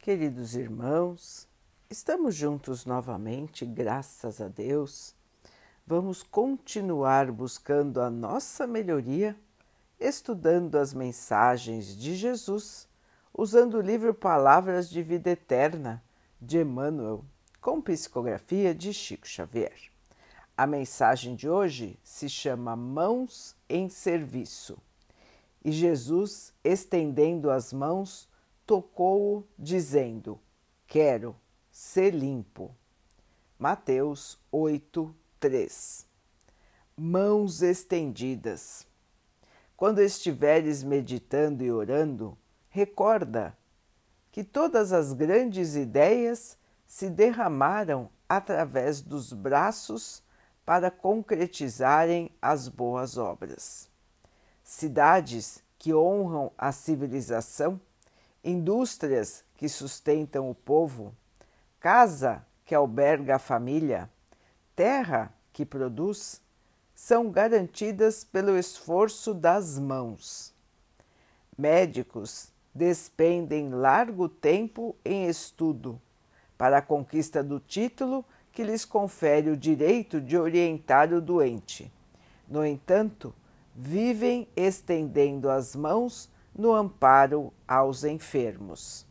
Queridos irmãos, estamos juntos novamente, graças a Deus. Vamos continuar buscando a nossa melhoria, estudando as mensagens de Jesus, usando o livro Palavras de Vida Eterna de Emmanuel, com psicografia de Chico Xavier. A mensagem de hoje se chama Mãos em Serviço. E Jesus, estendendo as mãos, tocou-o, dizendo: Quero ser limpo. Mateus 8, 3 Mãos estendidas. Quando estiveres meditando e orando, recorda que todas as grandes ideias se derramaram através dos braços para concretizarem as boas obras. Cidades que honram a civilização, indústrias que sustentam o povo, casa que alberga a família, terra que produz, são garantidas pelo esforço das mãos. Médicos despendem largo tempo em estudo para a conquista do título que lhes confere o direito de orientar o doente. No entanto, vivem estendendo as mãos no amparo aos enfermos.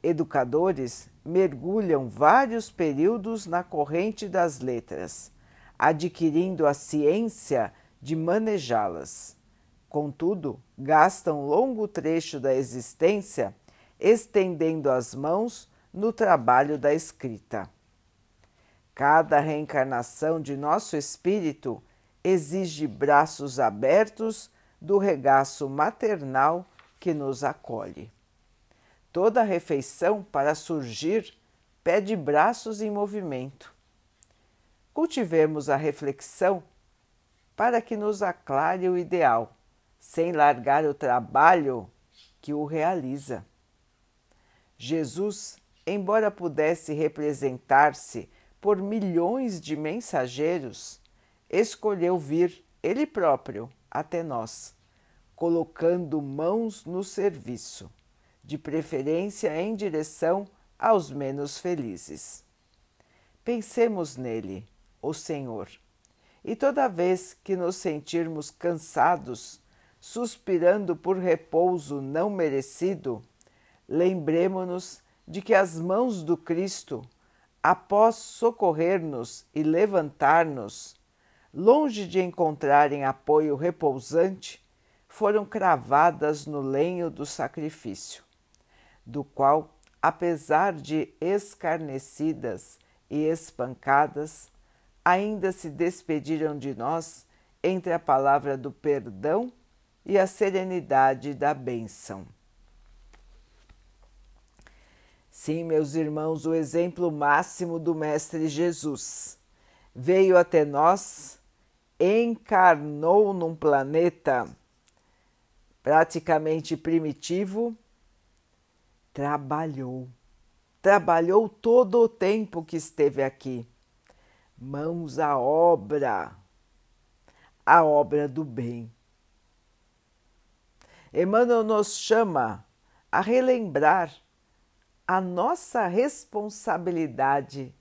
Educadores mergulham vários períodos na corrente das letras, adquirindo a ciência de manejá-las. Contudo, gastam longo trecho da existência estendendo as mãos no trabalho da escrita. Cada reencarnação de nosso espírito exige braços abertos do regaço maternal que nos acolhe. Toda refeição para surgir pede braços em movimento. Cultivemos a reflexão para que nos aclare o ideal, sem largar o trabalho que o realiza. Jesus, embora pudesse representar-se por milhões de mensageiros, escolheu vir ele próprio até nós, colocando mãos no serviço, de preferência em direção aos menos felizes. Pensemos nele, o Senhor, e toda vez que nos sentirmos cansados, suspirando por repouso não merecido, lembremo-nos de que as mãos do Cristo após socorrer-nos e levantar-nos, longe de encontrarem apoio repousante, foram cravadas no lenho do sacrifício, do qual, apesar de escarnecidas e espancadas, ainda se despediram de nós entre a palavra do perdão e a serenidade da bênção. Sim, meus irmãos, o exemplo máximo do Mestre Jesus veio até nós, encarnou num planeta praticamente primitivo, trabalhou, trabalhou todo o tempo que esteve aqui, mãos à obra, a obra do bem. Emmanuel nos chama a relembrar a nossa responsabilidade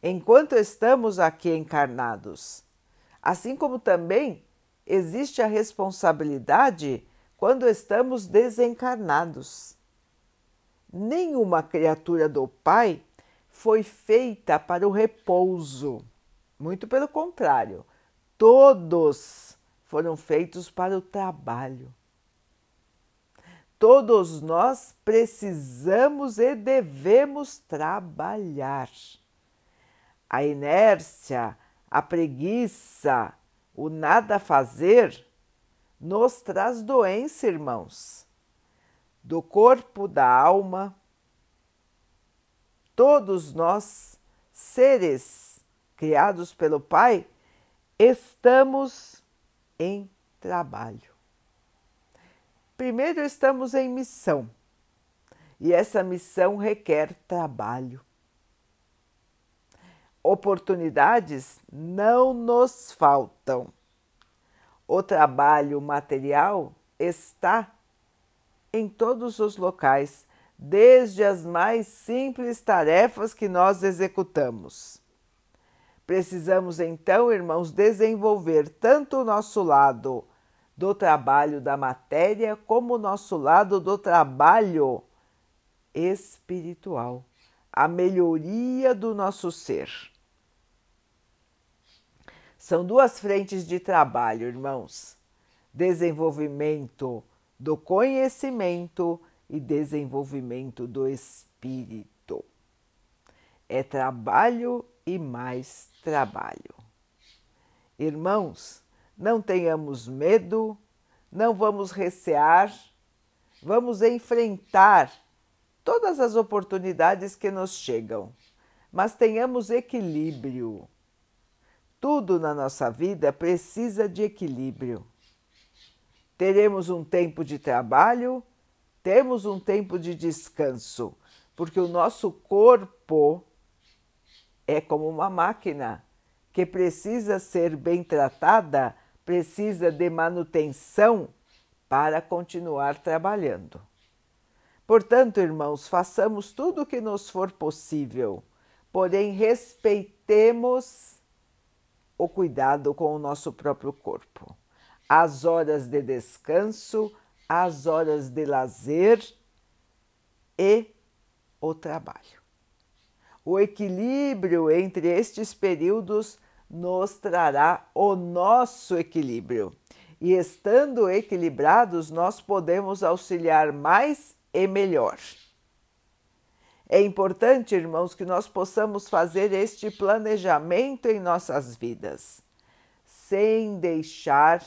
enquanto estamos aqui encarnados. Assim como também existe a responsabilidade quando estamos desencarnados. Nenhuma criatura do Pai foi feita para o repouso. Muito pelo contrário, todos foram feitos para o trabalho. Todos nós precisamos e devemos trabalhar. A inércia, a preguiça, o nada fazer nos traz doença, irmãos, do corpo, da alma. Todos nós, seres criados pelo Pai, estamos em trabalho. Primeiro, estamos em missão e essa missão requer trabalho. Oportunidades não nos faltam. O trabalho material está em todos os locais, desde as mais simples tarefas que nós executamos. Precisamos então, irmãos, desenvolver tanto o nosso lado do trabalho da matéria como o nosso lado do trabalho espiritual, a melhoria do nosso ser. São duas frentes de trabalho, irmãos: desenvolvimento do conhecimento e desenvolvimento do espírito. É trabalho e mais trabalho. Irmãos, não tenhamos medo, não vamos recear, vamos enfrentar todas as oportunidades que nos chegam, mas tenhamos equilíbrio. Tudo na nossa vida precisa de equilíbrio. Teremos um tempo de trabalho, temos um tempo de descanso, porque o nosso corpo é como uma máquina que precisa ser bem tratada, precisa de manutenção para continuar trabalhando. Portanto, irmãos, façamos tudo o que nos for possível, porém respeitemos o cuidado com o nosso próprio corpo, as horas de descanso, as horas de lazer e o trabalho. O equilíbrio entre estes períodos nos trará o nosso equilíbrio. E estando equilibrados, nós podemos auxiliar mais e melhor. É importante, irmãos, que nós possamos fazer este planejamento em nossas vidas, sem deixar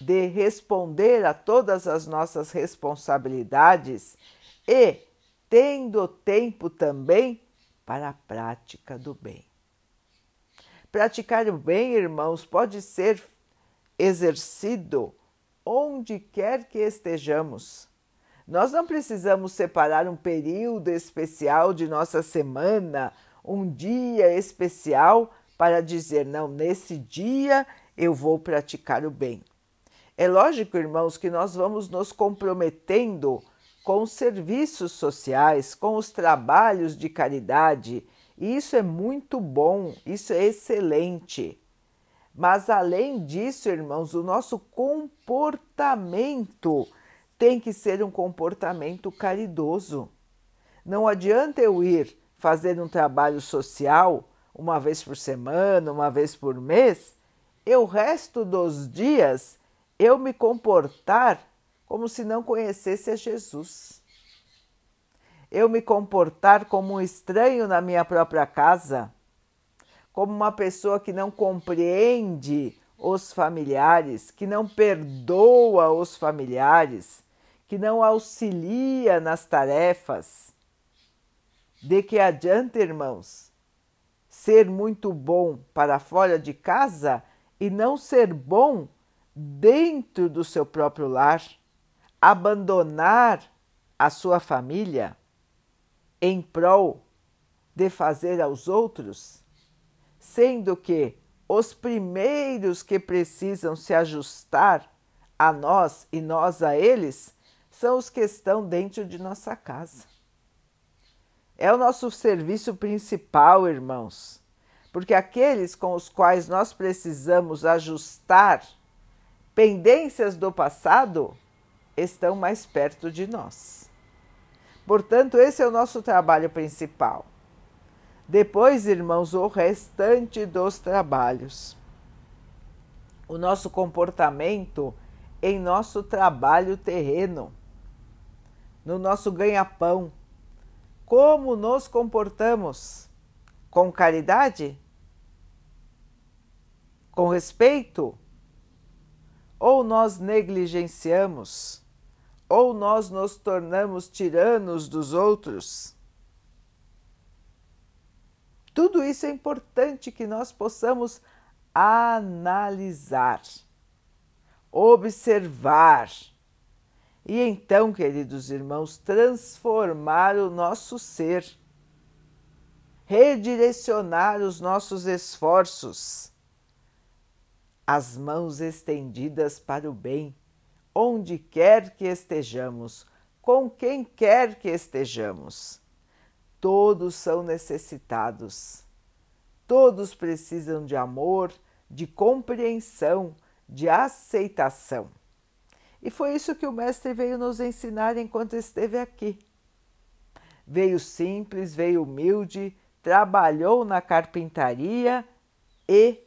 de responder a todas as nossas responsabilidades e tendo tempo também para a prática do bem. Praticar o bem, irmãos, pode ser exercido onde quer que estejamos. Nós não precisamos separar um período especial de nossa semana, um dia especial para dizer, não, nesse dia eu vou praticar o bem. É lógico, irmãos, que nós vamos nos comprometendo com os serviços sociais, com os trabalhos de caridade, e isso é muito bom, isso é excelente. Mas além disso, irmãos, o nosso comportamento tem que ser um comportamento caridoso. Não adianta eu ir fazer um trabalho social uma vez por semana, uma vez por mês, e o resto dos dias eu me comportar como se não conhecesse a Jesus. Eu me comportar como um estranho na minha própria casa, como uma pessoa que não compreende os familiares, que não perdoa os familiares, que não auxilia nas tarefas. De que adianta, irmãos, ser muito bom para fora de casa e não ser bom dentro do seu próprio lar, abandonar a sua família em prol de fazer aos outros, sendo que os primeiros que precisam se ajustar a nós e nós a eles são os que estão dentro de nossa casa. É o nosso serviço principal, irmãos, porque aqueles com os quais nós precisamos ajustar pendências do passado estão mais perto de nós. Portanto, esse é o nosso trabalho principal. Depois, irmãos, o restante dos trabalhos. O nosso comportamento em nosso trabalho terreno, no nosso ganha-pão. Como nos comportamos? Com caridade? Com respeito? ou nós negligenciamos, ou nós nos tornamos tiranos dos outros. Tudo isso é importante que nós possamos analisar, observar e então, queridos irmãos, transformar o nosso ser, redirecionar os nossos esforços as mãos estendidas para o bem, onde quer que estejamos, com quem quer que estejamos. Todos são necessitados, todos precisam de amor, de compreensão, de aceitação. E foi isso que o Mestre veio nos ensinar enquanto esteve aqui. Veio simples, veio humilde, trabalhou na carpintaria e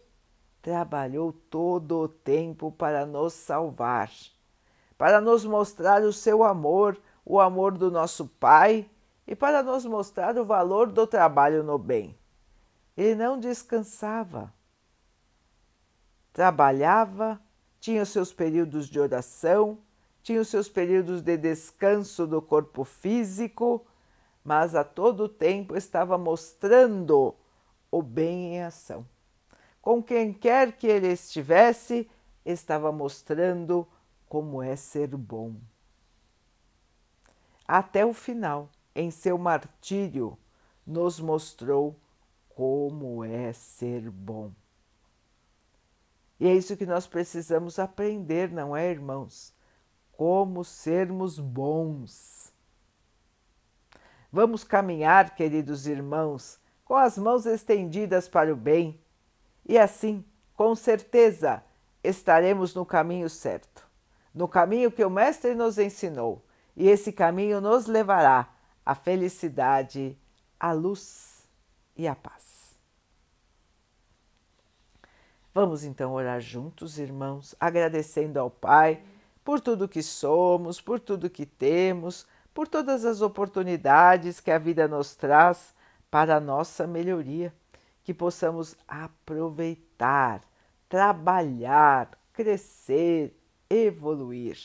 trabalhou todo o tempo para nos salvar, para nos mostrar o seu amor, o amor do nosso Pai e para nos mostrar o valor do trabalho no bem. Ele não descansava. Trabalhava, tinha os seus períodos de oração, tinha os seus períodos de descanso do corpo físico, mas a todo tempo estava mostrando o bem em ação. Com quem quer que ele estivesse, estava mostrando como é ser bom. Até o final, em seu martírio, nos mostrou como é ser bom. E é isso que nós precisamos aprender, não é, irmãos? Como sermos bons. Vamos caminhar, queridos irmãos, com as mãos estendidas para o bem, e assim, com certeza, estaremos no caminho certo, no caminho que o Mestre nos ensinou, e esse caminho nos levará à felicidade, à luz e à paz. Vamos então orar juntos, irmãos, agradecendo ao Pai por tudo que somos, por tudo que temos, por todas as oportunidades que a vida nos traz para a nossa melhoria, que possamos aproveitar, trabalhar, crescer, evoluir.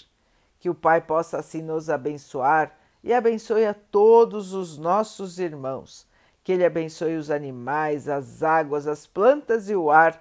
Que o Pai possa assim nos abençoar e abençoe a todos os nossos irmãos. Que Ele abençoe os animais, as águas, as plantas e o ar